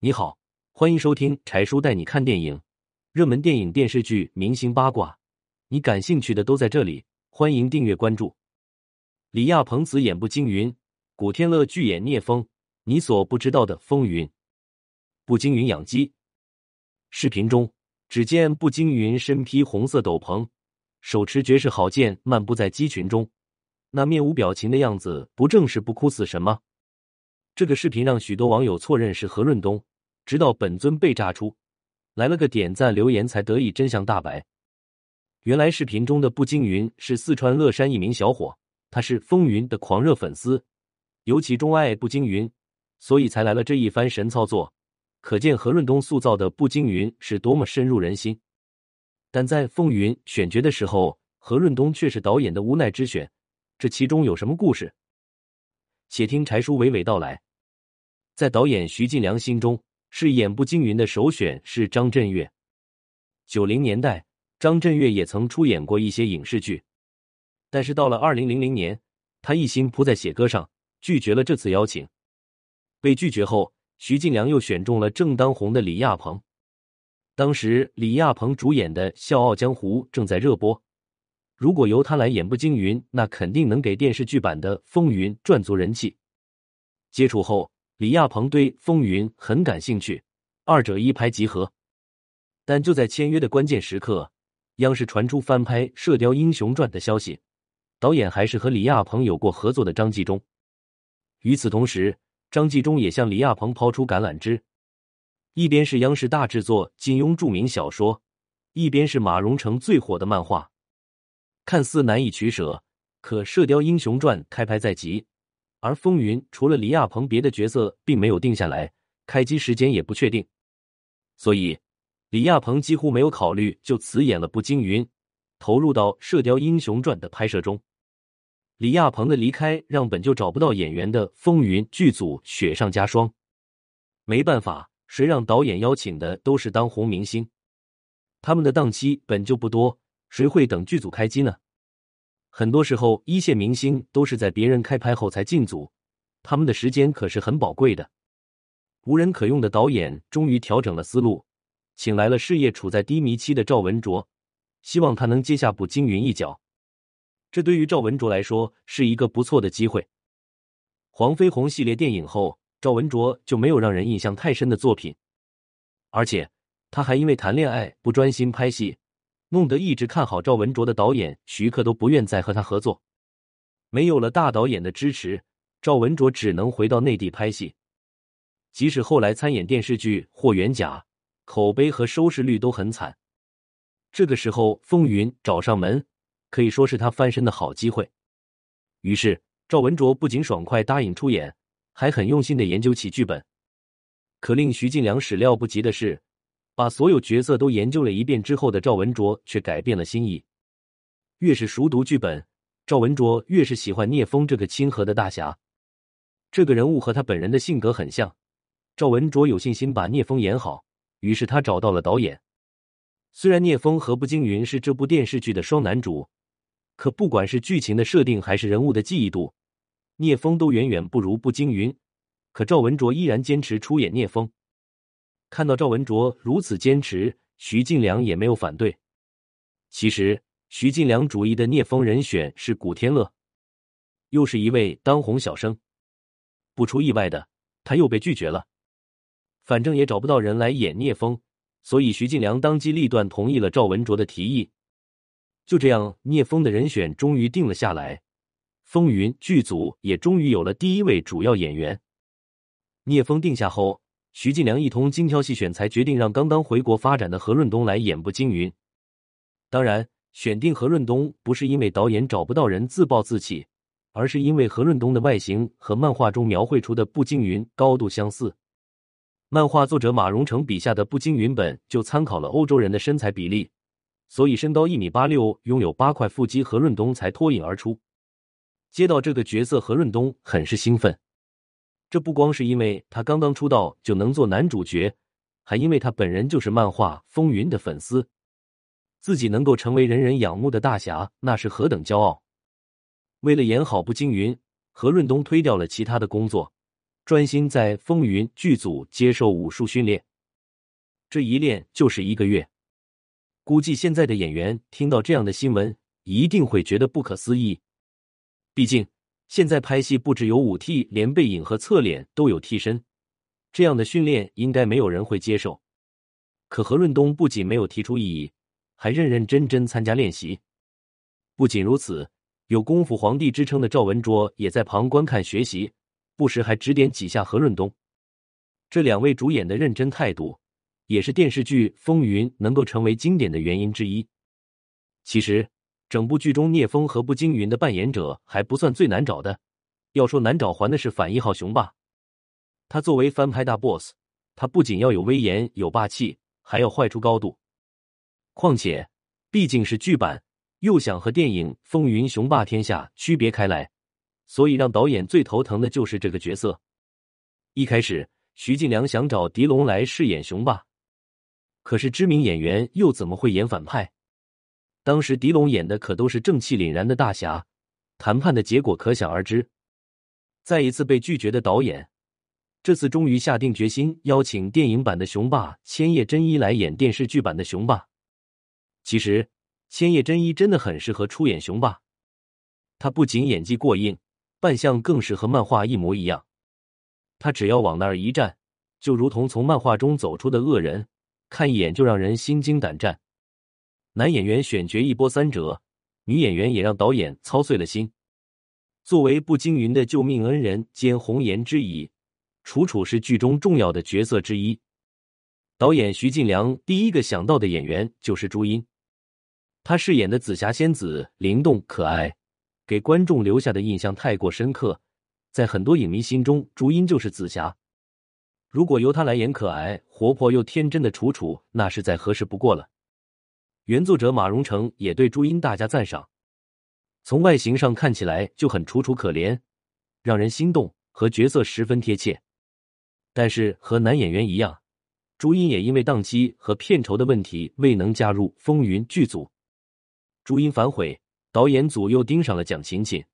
你好，欢迎收听柴叔带你看电影，热门电影、电视剧、明星八卦，你感兴趣的都在这里。欢迎订阅关注。李亚鹏子演步惊云，古天乐剧演聂风。你所不知道的风云。步惊云养鸡。视频中，只见步惊云身披红色斗篷，手持绝世好剑，漫步在鸡群中，那面无表情的样子，不正是不哭死神吗？这个视频让许多网友错认是何润东，直到本尊被炸出，来了个点赞留言，才得以真相大白。原来视频中的步惊云是四川乐山一名小伙，他是风云的狂热粉丝，尤其钟爱步惊云，所以才来了这一番神操作。可见何润东塑造的步惊云是多么深入人心。但在风云选角的时候，何润东却是导演的无奈之选，这其中有什么故事？且听柴叔娓娓道来。在导演徐晋良心中，饰演步惊云的首选是张震岳。九零年代，张震岳也曾出演过一些影视剧，但是到了二零零零年，他一心扑在写歌上，拒绝了这次邀请。被拒绝后，徐晋良又选中了正当红的李亚鹏。当时李亚鹏主演的《笑傲江湖》正在热播，如果由他来演步惊云，那肯定能给电视剧版的《风云》赚足人气。接触后。李亚鹏对《风云》很感兴趣，二者一拍即合。但就在签约的关键时刻，央视传出翻拍《射雕英雄传》的消息，导演还是和李亚鹏有过合作的张纪中。与此同时，张纪中也向李亚鹏抛出橄榄枝，一边是央视大制作金庸著名小说，一边是马荣成最火的漫画，看似难以取舍。可《射雕英雄传》开拍在即。而风云除了李亚鹏，别的角色并没有定下来，开机时间也不确定，所以李亚鹏几乎没有考虑就辞演了步惊云，投入到《射雕英雄传》的拍摄中。李亚鹏的离开让本就找不到演员的风云剧组雪上加霜。没办法，谁让导演邀请的都是当红明星，他们的档期本就不多，谁会等剧组开机呢？很多时候，一线明星都是在别人开拍后才进组，他们的时间可是很宝贵的。无人可用的导演终于调整了思路，请来了事业处在低迷期的赵文卓，希望他能接下步惊云一角。这对于赵文卓来说是一个不错的机会。黄飞鸿系列电影后，赵文卓就没有让人印象太深的作品，而且他还因为谈恋爱不专心拍戏。弄得一直看好赵文卓的导演徐克都不愿再和他合作，没有了大导演的支持，赵文卓只能回到内地拍戏。即使后来参演电视剧《霍元甲》，口碑和收视率都很惨。这个时候，风云找上门，可以说是他翻身的好机会。于是，赵文卓不仅爽快答应出演，还很用心的研究起剧本。可令徐晋良始料不及的是。把所有角色都研究了一遍之后的赵文卓却改变了心意。越是熟读剧本，赵文卓越是喜欢聂风这个亲和的大侠。这个人物和他本人的性格很像，赵文卓有信心把聂风演好。于是他找到了导演。虽然聂风和步惊云是这部电视剧的双男主，可不管是剧情的设定还是人物的记忆度，聂风都远远不如步惊云。可赵文卓依然坚持出演聂风。看到赵文卓如此坚持，徐晋良也没有反对。其实，徐晋良主意的聂风人选是古天乐，又是一位当红小生。不出意外的，他又被拒绝了。反正也找不到人来演聂风，所以徐晋良当机立断同意了赵文卓的提议。就这样，聂风的人选终于定了下来。风云剧组也终于有了第一位主要演员。聂风定下后。徐晋良一通精挑细选，才决定让刚刚回国发展的何润东来演步惊云。当然，选定何润东不是因为导演找不到人自暴自弃，而是因为何润东的外形和漫画中描绘出的步惊云高度相似。漫画作者马荣成笔下的步惊云本就参考了欧洲人的身材比例，所以身高一米八六、拥有八块腹肌何润东才脱颖而出。接到这个角色，何润东很是兴奋。这不光是因为他刚刚出道就能做男主角，还因为他本人就是漫画《风云》的粉丝，自己能够成为人人仰慕的大侠，那是何等骄傲！为了演好步惊云，何润东推掉了其他的工作，专心在风云剧组接受武术训练。这一练就是一个月。估计现在的演员听到这样的新闻，一定会觉得不可思议。毕竟现在拍戏不只有武替，连背影和侧脸都有替身，这样的训练应该没有人会接受。可何润东不仅没有提出异议，还认认真真参加练习。不仅如此，有功夫皇帝之称的赵文卓也在旁观看学习，不时还指点几下何润东。这两位主演的认真态度。也是电视剧《风云》能够成为经典的原因之一。其实，整部剧中聂风和步惊云的扮演者还不算最难找的。要说难找，还的是反一号雄霸。他作为翻拍大 boss，他不仅要有威严、有霸气，还要坏出高度。况且，毕竟是剧版，又想和电影《风云雄霸天下》区别开来，所以让导演最头疼的就是这个角色。一开始，徐静良想找狄龙来饰演雄霸。可是知名演员又怎么会演反派？当时狄龙演的可都是正气凛然的大侠，谈判的结果可想而知。再一次被拒绝的导演，这次终于下定决心邀请电影版的雄霸千叶真一来演电视剧版的雄霸。其实千叶真一真的很适合出演雄霸，他不仅演技过硬，扮相更是和漫画一模一样。他只要往那儿一站，就如同从漫画中走出的恶人。看一眼就让人心惊胆战，男演员选角一波三折，女演员也让导演操碎了心。作为步惊云的救命恩人兼红颜知己，楚楚是剧中重要的角色之一。导演徐晋良第一个想到的演员就是朱茵，她饰演的紫霞仙子灵动可爱，给观众留下的印象太过深刻，在很多影迷心中，朱茵就是紫霞。如果由她来演可爱、活泼又天真的楚楚，那是再合适不过了。原作者马荣成也对朱茵大加赞赏，从外形上看起来就很楚楚可怜，让人心动，和角色十分贴切。但是和男演员一样，朱茵也因为档期和片酬的问题未能加入风云剧组。朱茵反悔，导演组又盯上了蒋勤勤。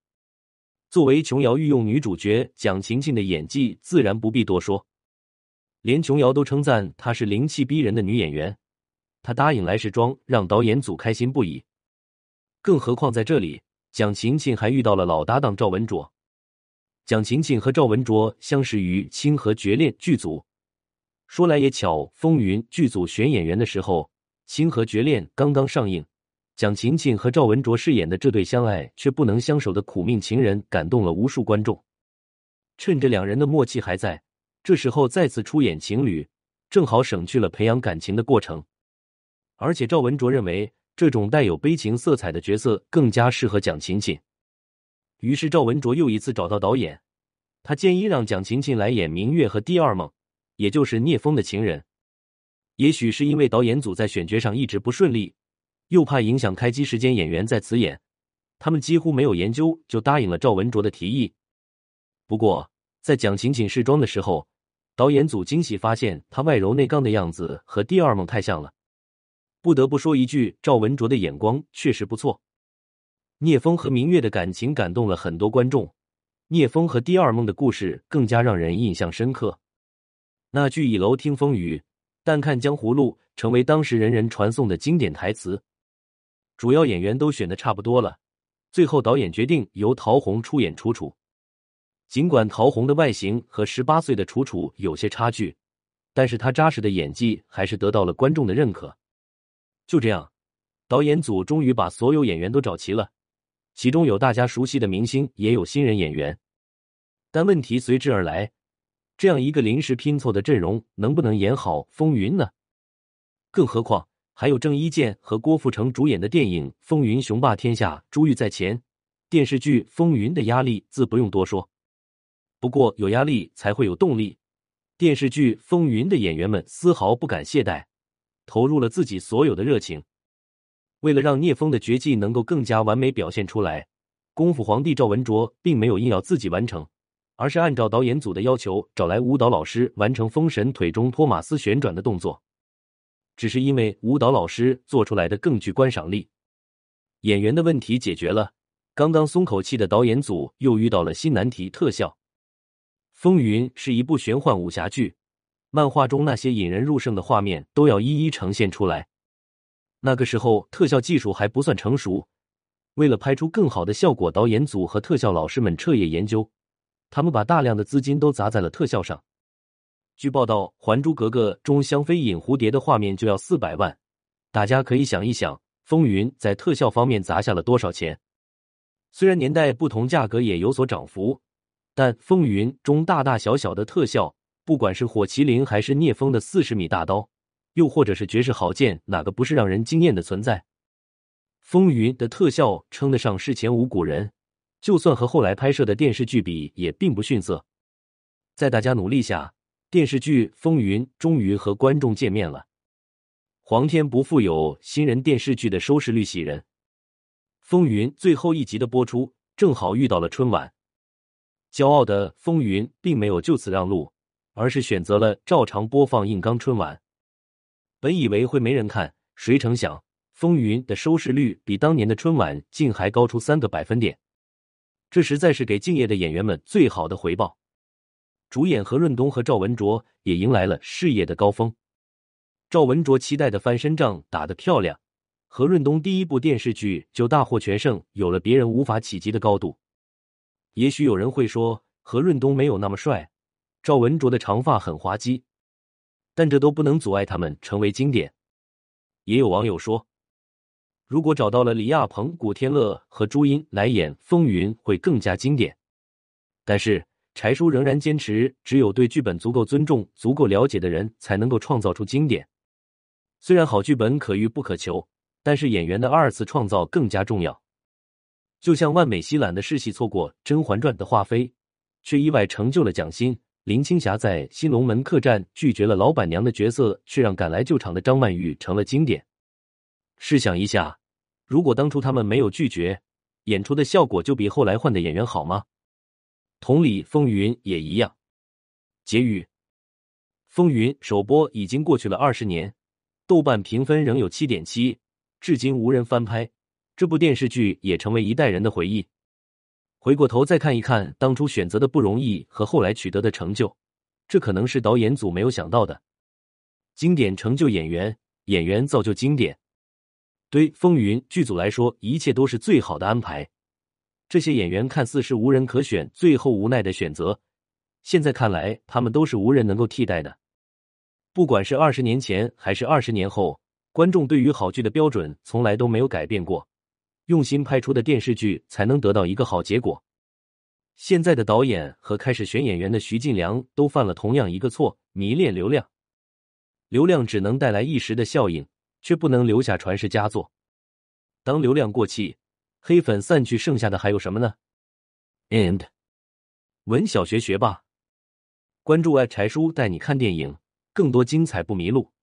作为琼瑶御用女主角，蒋勤勤的演技自然不必多说。连琼瑶都称赞她是灵气逼人的女演员，他答应来时装，让导演组开心不已。更何况在这里，蒋勤勤还遇到了老搭档赵文卓。蒋勤勤和赵文卓相识于《清河绝恋》剧组，说来也巧，《风云》剧组选演员的时候，《清河绝恋》刚刚上映，蒋勤勤和赵文卓饰演的这对相爱却不能相守的苦命情人，感动了无数观众。趁着两人的默契还在。这时候再次出演情侣，正好省去了培养感情的过程。而且赵文卓认为这种带有悲情色彩的角色更加适合蒋勤勤，于是赵文卓又一次找到导演，他建议让蒋勤勤来演明月和第二梦，也就是聂风的情人。也许是因为导演组在选角上一直不顺利，又怕影响开机时间，演员在此演，他们几乎没有研究就答应了赵文卓的提议。不过在蒋勤勤试妆的时候。导演组惊喜发现，他外柔内刚的样子和第二梦太像了。不得不说一句，赵文卓的眼光确实不错。聂风和明月的感情感动了很多观众，聂风和第二梦的故事更加让人印象深刻。那句“倚楼听风雨，但看江湖路”成为当时人人传颂的经典台词。主要演员都选的差不多了，最后导演决定由陶虹出演楚楚。尽管陶虹的外形和十八岁的楚楚有些差距，但是她扎实的演技还是得到了观众的认可。就这样，导演组终于把所有演员都找齐了，其中有大家熟悉的明星，也有新人演员。但问题随之而来，这样一个临时拼凑的阵容能不能演好《风云》呢？更何况还有郑伊健和郭富城主演的电影《风云雄霸天下》，珠玉在前，电视剧《风云》的压力自不用多说。不过有压力才会有动力。电视剧《风云》的演员们丝毫不敢懈怠，投入了自己所有的热情。为了让聂风的绝技能够更加完美表现出来，功夫皇帝赵文卓并没有硬要自己完成，而是按照导演组的要求找来舞蹈老师完成封神腿中托马斯旋转的动作。只是因为舞蹈老师做出来的更具观赏力，演员的问题解决了，刚刚松口气的导演组又遇到了新难题——特效。风云》是一部玄幻武侠剧，漫画中那些引人入胜的画面都要一一呈现出来。那个时候特效技术还不算成熟，为了拍出更好的效果，导演组和特效老师们彻夜研究，他们把大量的资金都砸在了特效上。据报道，《还珠格格》中香妃引蝴蝶的画面就要四百万，大家可以想一想，《风云》在特效方面砸下了多少钱？虽然年代不同，价格也有所涨幅，但《风云》中大大小小的特效，不管是火麒麟还是聂风的四十米大刀，又或者是绝世好剑，哪个不是让人惊艳的存在？《风云》的特效称得上是前无古人，就算和后来拍摄的电视剧比，也并不逊色。在大家努力下，电视剧《风云》终于和观众见面了。皇天不负有新人，电视剧的收视率喜人。《风云》最后一集的播出正好遇到了春晚，骄傲的《风云》并没有就此让路，而是选择了照常播放硬刚春晚。本以为会没人看，谁成想《风云》的收视率比当年的春晚竟还高出三个百分点，这实在是给敬业的演员们最好的回报。主演何润东和赵文卓也迎来了事业的高峰。赵文卓期待的翻身仗打得漂亮。何润东第一部电视剧就大获全胜，有了别人无法企及的高度。也许有人会说何润东没有那么帅，赵文卓的长发很滑稽，但这都不能阻碍他们成为经典。也有网友说，如果找到了李亚鹏、古天乐和朱茵来演《风云》，会更加经典。但是柴叔仍然坚持，只有对剧本足够尊重、足够了解的人才能够创造出经典。虽然好剧本可遇不可求。但是演员的二次创造更加重要，就像万美西揽的世戏错过《甄嬛传》的华妃，却意外成就了蒋欣；林青霞在《新龙门客栈》拒绝了老板娘的角色，却让赶来救场的张曼玉成了经典。试想一下，如果当初他们没有拒绝，演出的效果就比后来换的演员好吗？同理，《风云》也一样。结语：《风云》首播已经过去了二十年，豆瓣评分仍有七点七。至今无人翻拍这部电视剧，也成为一代人的回忆。回过头再看一看当初选择的不容易和后来取得的成就，这可能是导演组没有想到的。经典成就演员，演员造就经典。对《风云》剧组来说，一切都是最好的安排。这些演员看似是无人可选，最后无奈的选择，现在看来，他们都是无人能够替代的。不管是二十年前还是二十年后。观众对于好剧的标准从来都没有改变过，用心拍出的电视剧才能得到一个好结果。现在的导演和开始选演员的徐晋良都犯了同样一个错：迷恋流量。流量只能带来一时的效应，却不能留下传世佳作。当流量过气，黑粉散去，剩下的还有什么呢？And，文小学学霸，关注爱柴叔带你看电影，更多精彩不迷路。